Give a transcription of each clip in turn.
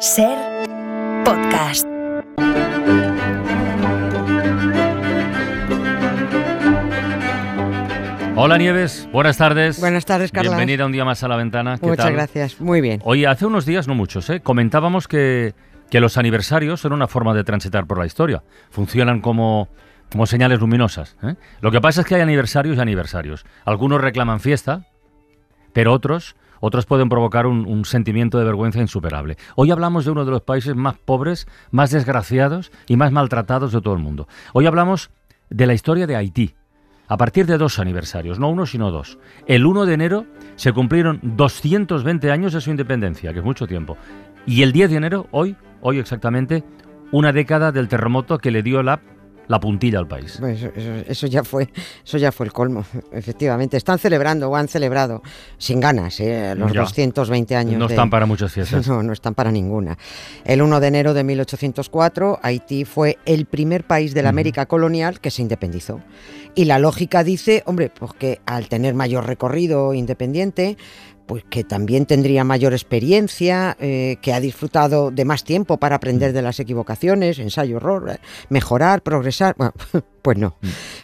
Ser podcast. Hola Nieves, buenas tardes. Buenas tardes, Carlos. Bienvenida un día más a la ventana. ¿Qué Muchas tal? gracias. Muy bien. Oye, hace unos días, no muchos, ¿eh? comentábamos que, que los aniversarios son una forma de transitar por la historia. Funcionan como, como señales luminosas. ¿eh? Lo que pasa es que hay aniversarios y aniversarios. Algunos reclaman fiesta, pero otros, otros pueden provocar un, sentimiento de vergüenza insuperable. Hoy hablamos de uno de los países más pobres, más desgraciados y más maltratados de todo el mundo. Hoy hablamos de la historia de Haití. A partir de dos aniversarios, no uno sino dos. El 1 de enero se cumplieron 220 años de su independencia, que es mucho tiempo. Y el 10 de enero, hoy, hoy exactamente, una década del terremoto que le dio la, la puntilla al país. Pues eso, eso- eso ya fue, eso ya fue el colmo, efectivamente. Están celebrando o han celebrado sin ganas ¿eh? los Ya. 220 años. No de- están para muchas fiestas. No, no están para ninguna. El 1 de enero de 1804, Haití fue el primer país de la América colonial que se independizó. Y la lógica dice, hombre, pues que al tener mayor recorrido independiente, pues que también tendría mayor experiencia, eh, que ha disfrutado de más tiempo para aprender de las equivocaciones, ensayo, error, eh, mejorar, progresar. Bueno, pues no,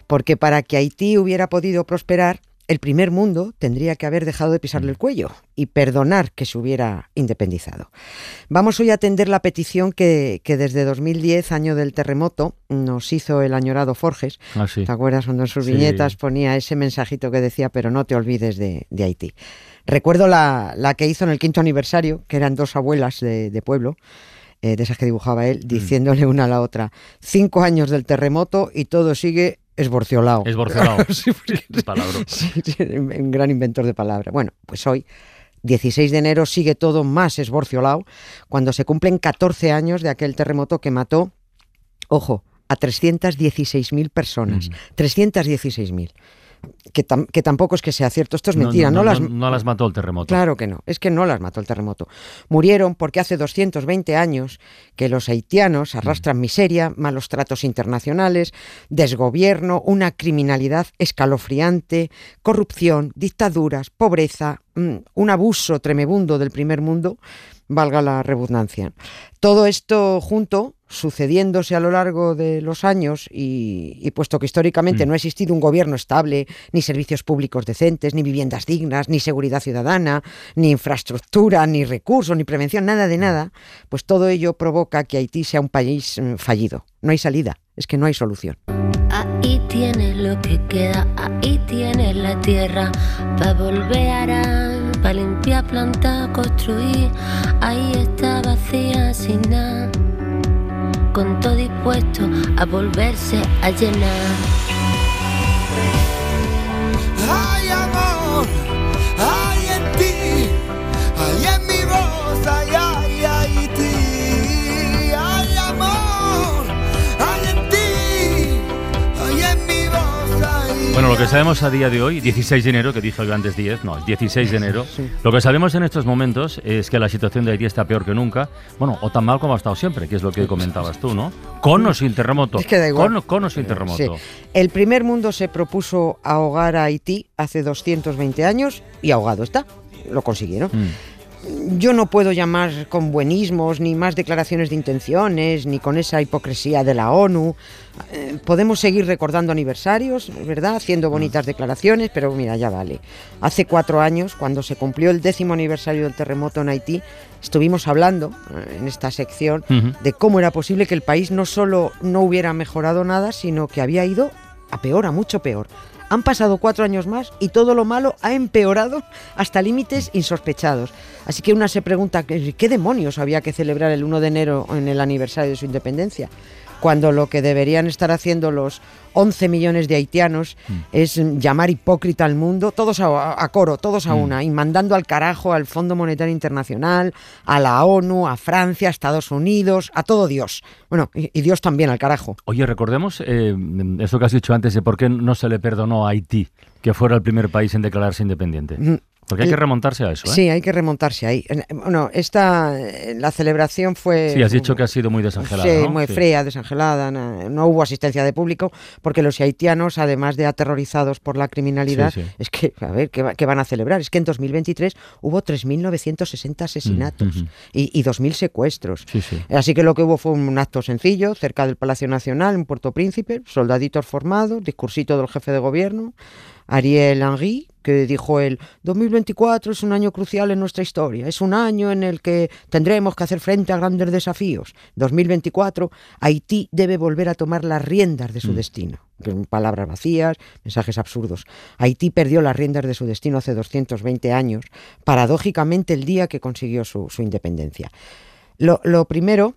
porque para que Haití hubiera podido prosperar, el primer mundo tendría que haber dejado de pisarle el cuello y perdonar que se hubiera independizado. Vamos hoy a atender la petición que, que desde 2010, año del terremoto, nos hizo el añorado Forges. Ah, sí. ¿Te acuerdas cuando en sus Sí. viñetas ponía ese mensajito que decía, pero no te olvides de, de Haití? Recuerdo la, la que hicio en el quinto aniversario, que eran dos abuelas de, de pueblo, eh, de esas que dibujaba Mm. él, diciéndole una a la otra, cinco años del terremoto y todo sigue esborciolado. Es borcelado. Sí. Sí, sí, un gran inventor de palabras. Bueno, pues hoy, 16 de enero, sigue todo más esborciolado cuando se cumplen 14 años de aquel terremoto que mató, ojo, a 316.000 personas. Mm. 316.000. Que, tam- que tampoco es que sea cierto, esto es mentira, no, no, las... no- las mató el terremoto. Claro que no, es que no las mató el terremoto. Murieron porque hace 220 años que los haitianos arrastran miseria, malos tratos internacionales, desgobierno, una criminalidad escalofriante, corrupción, dictaduras, pobreza, mm, un abuso tremebundo del primer mundo, valga la redundancia. Todo esto junto, sucediéndose a lo largo de los años y, y puesto que históricamente Mm. no ha existido un gobierno estable, ni servicios públicos decentes, ni viviendas dignas, ni seguridad ciudadana, ni infraestructura, ni recursos, ni prevención, nada de nada, pues todo ello provoca que Haití sea un país mm, fallido. No hay salida, es que no hay solución. Ahí tienes lo que queda, ahí tienes la tierra para volver a para limpiar, plantar, construir. Ahí está vacía sin nada, con todo dispuesto a volverse a llenar. Bueno, lo que sabemos a día de hoy, 16 de enero, que dije yo antes 10, no, es 16 de enero, lo que sabemos en estos momentos es que la situación de Haití está peor que nunca, bueno, o tan mal como ha estado siempre, que es lo que comentabas tú, ¿no? Con o sin terremoto. Es que da igual. Con, con o sin terremoto. Sí. El primer mundo se propuso ahogar a Haití hace 220 años y ahogado está. Lo consiguieron. Mm. Yo no puedo llamar con buenismos, ni más declaraciones de intenciones, ni con esa hipocresía de la ONU. Eh, podemos seguir recordando aniversarios, ¿verdad? Haciendo bonitas declaraciones, pero mira, ya vale. Hace cuatro años, cuando se cumplió el décimo aniversario del terremoto en Haití, estuvimos hablando eh, en esta sección de cómo era posible que el país no solo no hubiera mejorado nada, sino que había ido a peor, a mucho peor. Han pasado cuatro años más y todo lo malo ha empeorado hasta límites insospechados. Así que una se pregunta, ¿qué demonios había que celebrar el 1 de enero en el aniversario de su independencia? Cuando lo que deberían estar haciendo los 11 millones de haitianos es mm, llamar hipócrita al mundo, todos a, a coro, todos a una, y mandando al carajo al Fondo Monetario Internacional, a la ONU, a Francia, a Estados Unidos, a todo Dios. Bueno, y, y Dios también al carajo. Oye, recordemos eh, eso que has dicho antes de por qué no se le perdonó a Haití que fuera el primer país en declararse independiente. Porque hay que remontarse a eso, ¿eh? Sí, hay que remontarse ahí. En- Bueno, esta, eh, la celebración fue... Sí, has dicho que ha sido muy desangelada, Sí, ¿no? muy Sí. fría, desangelada, no hubo asistencia de público, porque los haitianos, además de aterrorizados por la criminalidad, Sí, sí. es que, a ver, ¿qué, va- qué van a celebrar? Es que en 2023 hubo 3.960 asesinatos Mm, y, y 2.000 secuestros. Sí, sí. Así que lo que hubo fue un acto sencillo, cerca del Palacio Nacional, en Puerto Príncipe, soldaditos formados, discursito del jefe de gobierno, Ariel Henry, que dijo él, 2024 es un año crucial en nuestra historia, es un año en el que tendremos que hacer frente a grandes desafíos. 2024, Haití debe volver a tomar las riendas de su destino. Que Palabras vacías, mensajes absurdos. Haití perdió las riendas de su destino hace 220 años, paradójicamente el día que consiguió su, su independencia. Lo, lo primero,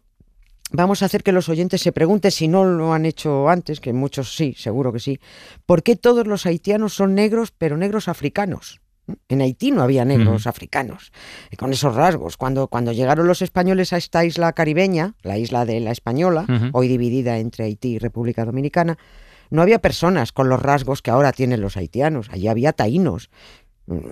vamos a hacer que los oyentes se pregunten si no lo han hecho antes, que muchos sí, seguro que sí, ¿por qué todos los haitianos son negros, pero negros africanos? En Haití no había negros africanos con esos rasgos. Cuando, cuando llegaron los españoles a esta isla caribeña, la isla de la Española, hoy dividida entre Haití y República Dominicana, no había personas con los rasgos que ahora tienen los haitianos. Allí había taínos.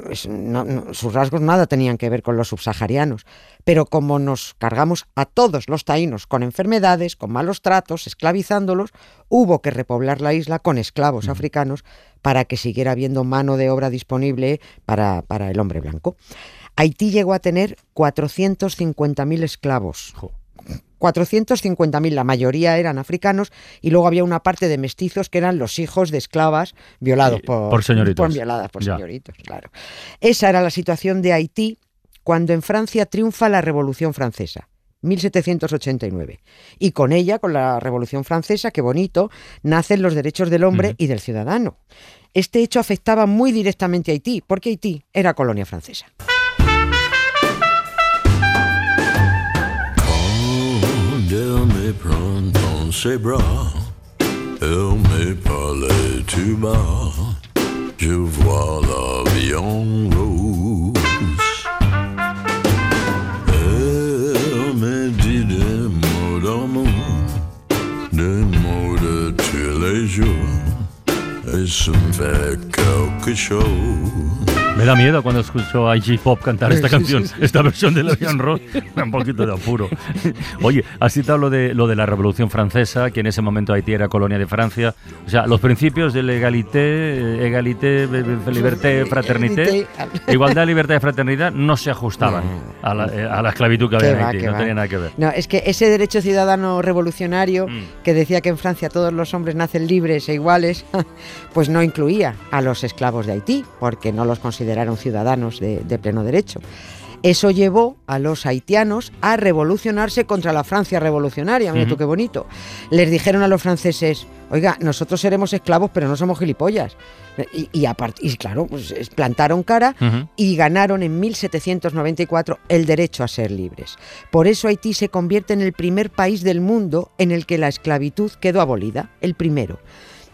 Es- no- no, sus rasgos nada tenían que ver con los subsaharianos. Pero como nos cargamos a todos los taínos con enfermedades, con malos tratos, esclavizándolos, hubo que repoblar la isla con esclavos africanos para que siguiera habiendo mano de obra disponible para, para el hombre blanco. Haití llegó a tener 450.000 esclavos. Jo. 450.000, la mayoría eran africanos y luego había una parte de mestizos que eran los hijos de esclavas violados por, por señoritos. por violadas por Ya. señoritos, claro. Esa era la situación de Haití cuando en Francia triunfa la Revolución Francesa. 1789. Y con ella, con la Revolución Francesa, qué bonito, nacen los derechos del hombre y del ciudadano. Este hecho afectaba muy directamente a Haití, porque Haití era colonia francesa. Condamné printemps, ses bras, elle me parlait tout bas. Je vois la vie. Me da miedo cuando escucho a Iggy Pop cantar esta canción, esta versión de Levian Ross, me da un poquito de apuro. Oye, has citado lo de, lo de la Revolución Francesa, que en ese momento Haití era colonia de Francia. O sea, los principios de legalité, égalité, be- be- liberté, fraternité, igualdad, libertad y fraternidad no se ajustaban a la, eh, a la esclavitud que había en Haití, no va. tenía nada que ver. No, es que ese derecho ciudadano revolucionario Mm. que decía que en Francia todos los hombres nacen libres e iguales, pues no incluía a los esclavos de Haití, porque no los consideraron ciudadanos de, de pleno derecho. Eso llevó a los haitianos a revolucionarse contra la Francia revolucionaria. Mira tú qué bonito. Les dijeron a los franceses, oiga, nosotros seremos esclavos, pero no somos gilipollas. Y, y, apart- y claro, pues es- plantaron cara y ganaron en 1794 el derecho a ser libres. Por eso Haití se convierte en el primer país del mundo en el que la esclavitud quedó abolida, el primero.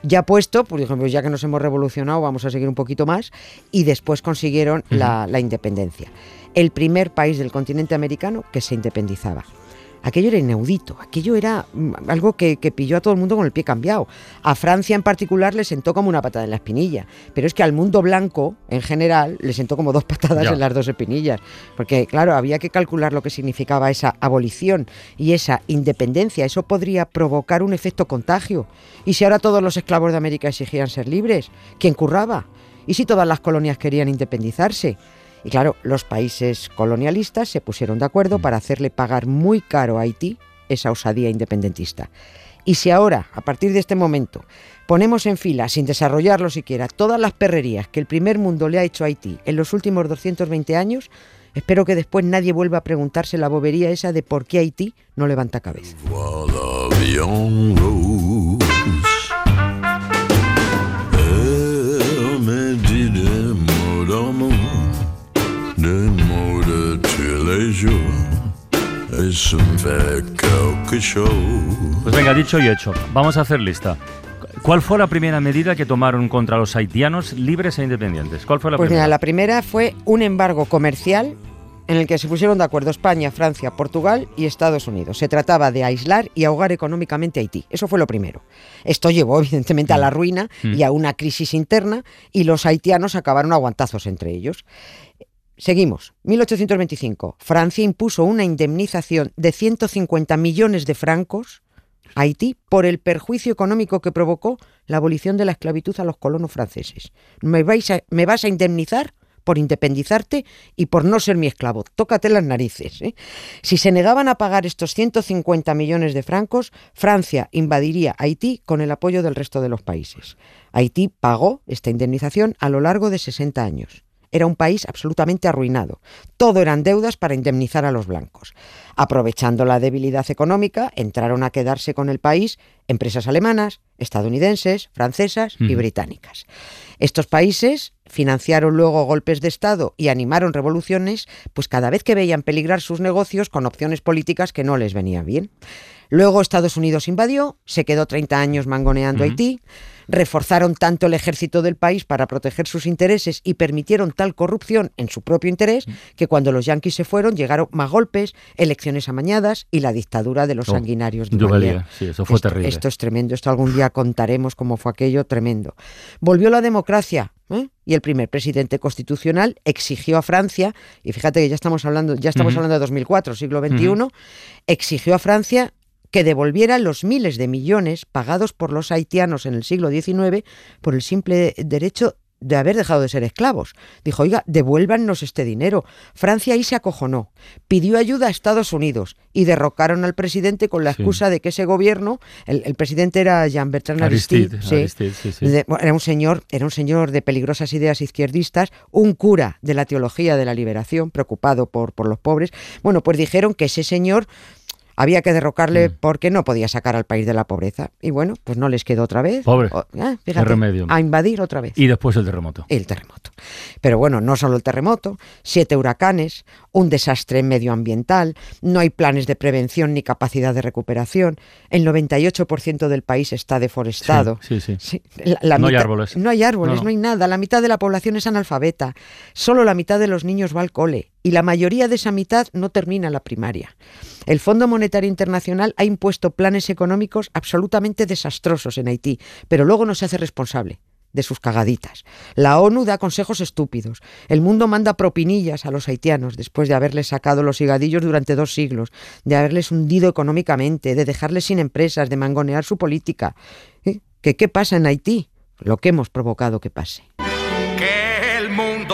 Ya puesto, por ejemplo, ya que nos hemos revolucionado, vamos a seguir un poquito más, y después consiguieron la, la independencia. El primer país del continente americano que se independizaba. Aquello era inaudito, aquello era mm, algo que, que pilló a todo el mundo con el pie cambiado. A Francia en particular le sentó como una patada en la espinilla, pero es que al mundo blanco en general le sentó como dos patadas Ya. en las dos espinillas, porque claro, había que calcular lo que significaba esa abolición y esa independencia, eso podría provocar un efecto contagio. ¿Y si ahora todos los esclavos de América exigían ser libres? ¿Quién curraba? ¿Y si todas las colonias querían independizarse? Y claro, los países colonialistas se pusieron de acuerdo para hacerle pagar muy caro a Haití esa osadía independentista. Y si ahora, a partir de este momento, ponemos en fila, sin desarrollarlo siquiera, todas las perrerías que el primer mundo le ha hecho a Haití en los últimos 220 años, espero que después nadie vuelva a preguntarse la bobería esa de por qué Haití no levanta cabeza. Me fait quelque chose. Pues venga, dicho y hecho, vamos a hacer lista. ¿Cuál fue la primera medida que tomaron contra los haitianos libres e independientes? ¿Cuál fue la Pues primera? mira, la primera fue un embargo comercial en el que se pusieron de acuerdo España, Francia, Portugal y Estados Unidos. Se trataba de aislar y ahogar económicamente a Haití. Eso fue lo primero. Esto llevó evidentemente a la ruina Mm. y a una crisis interna y los haitianos acabaron a guantazos entre ellos. Seguimos. 1825. Francia impuso una indemnización de 150 millones de francos a Haití por el perjuicio económico que provocó la abolición de la esclavitud a los colonos franceses. Me, vais a- vas a indemnizar por independizarte y por no ser mi esclavo. Tócate las narices. ¿eh? Si se negaban a pagar estos 150 millones de francos, Francia invadiría Haití con el apoyo del resto de los países. Haití pagó esta indemnización a lo largo de 60 años. Era un país absolutamente arruinado. Todo eran deudas para indemnizar a los blancos. Aprovechando la debilidad económica, entraron a quedarse con el país empresas alemanas, estadounidenses, francesas y británicas. Estos países financiaron luego golpes de Estado y animaron revoluciones, pues cada vez que veían peligrar sus negocios con opciones políticas que no les venían bien. Luego Estados Unidos invadió, se quedó 30 años mangoneando. Haití, reforzaron tanto el ejército del país para proteger sus intereses y permitieron tal corrupción en su propio interés que cuando los yanquis se fueron llegaron más golpes, elecciones amañadas y la dictadura de los Oh, sanguinarios de sí, eso fue esto, terrible. Esto es tremendo, esto algún día contaremos cómo fue aquello tremendo. Volvió la democracia ¿eh? y el primer presidente constitucional exigió a Francia, y fíjate que ya estamos hablando, ya estamos hablando de 2004, siglo XXI, Ujú. exigió a Francia que devolviera los miles de millones pagados por los haitianos en el siglo XIX por el simple derecho de haber dejado de ser esclavos. Dijo, oiga, devuélvanos este dinero. Francia ahí se acojonó, pidió ayuda a Estados Unidos y derrocaron al presidente con la Sí. excusa de que ese gobierno, el, el presidente era Jean-Bertrand Aristide, Aristide, sí, Aristide, era un señor, era un señor de peligrosas ideas izquierdistas, un cura de la teología de la liberación, preocupado por, por los pobres. Bueno, pues dijeron que ese señor había que derrocarle Mm. porque no podía sacar al país de la pobreza. Y bueno, pues no les quedó otra vez. Pobre. O- ah, fíjate, remedio. A invadir otra vez Y después el terremoto. el terremoto. Pero bueno, no solo el terremoto, siete huracanes, un desastre medioambiental, no hay planes de prevención ni capacidad de recuperación, el 98% del país está deforestado. Sí, sí, sí. Sí, la- la No hay árboles. No hay árboles, No, no. no hay nada. La mitad de la población es analfabeta. Solo la mitad de los niños va al cole. Y la mayoría de esa mitad no termina la primaria. El Fondo Monetario Internacional ha impuesto planes económicos absolutamente desastrosos en Haití, pero luego no se hace responsable de sus cagaditas. La ONU da consejos estúpidos. El mundo manda propinillas a los haitianos después de haberles sacado los higadillos durante dos siglos, de haberles hundido económicamente, de dejarles sin empresas, de mangonear su política. ¿Eh? ¿Que ¿Qué pasa en Haití? Lo que hemos provocado que pase.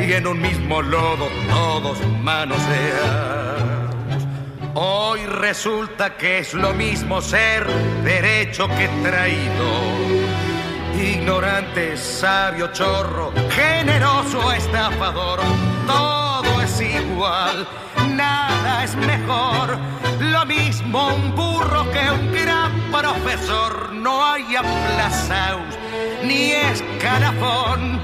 y en un mismo lodo todos manoseados. Hoy resulta que es lo mismo ser derecho que traído. Ignorante, sabio, chorro, generoso, estafador, todo es igual, nada es mejor. Lo mismo un burro que un gran profesor, no hay aplazaos ni escalafón.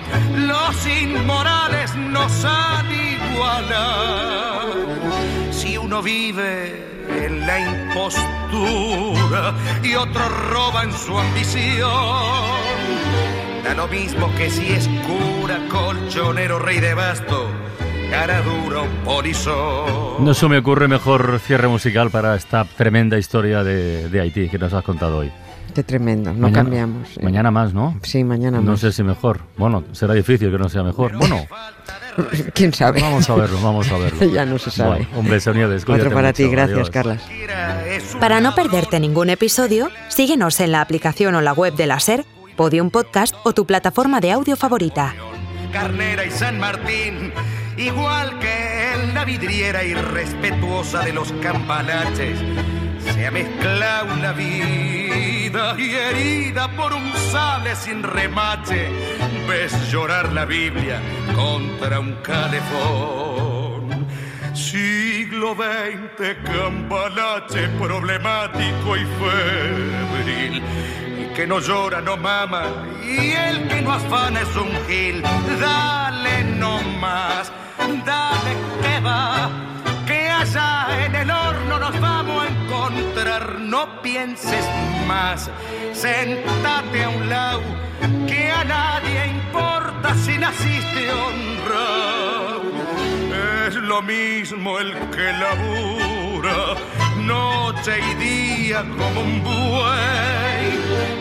Los inmorales nos han igualado. Si uno vive en la impostura y otro roba en su ambición, da lo mismo que si es cura, colchonero, rey de basto, cara dura o polizón. No se me ocurre mejor cierre musical para esta tremenda historia de, de Haití que nos has contado hoy. Qué tremendo, no Mañana- cambiamos. eh. Mañana más, ¿no? Sí, mañana No más. sé si mejor. Bueno, será difícil que no sea mejor. Bueno, ¿Quién sabe? vamos a verlo, vamos a verlo. Ya no se sabe. Bueno, un beso, Nieves. Otro para mucho, ti, gracias, adiós. Carlas. Para no perderte ningún episodio, síguenos en la aplicación o la web de la SER, Podium Podcast o tu plataforma de audio favorita. Carnera y San Martín, igual que en la vidriera irrespetuosa de los campanaches, se ha mezclado una vida y herida por un sable sin remache, ves llorar la Biblia contra un calefón. Siglo XX, campanache problemático y febril. Que no llora, no mama. Y el que no afana es un gil. Dale no más, Que allá en el horno nos vamos a encontrar. No pienses más, sentate a un lado, que a nadie importa si naciste honrado. Es lo mismo el que labura noche y día como un buey,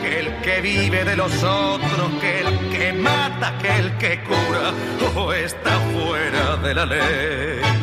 que el que vive de los otros, que el que mata, que el que cura, o está fuera de la ley.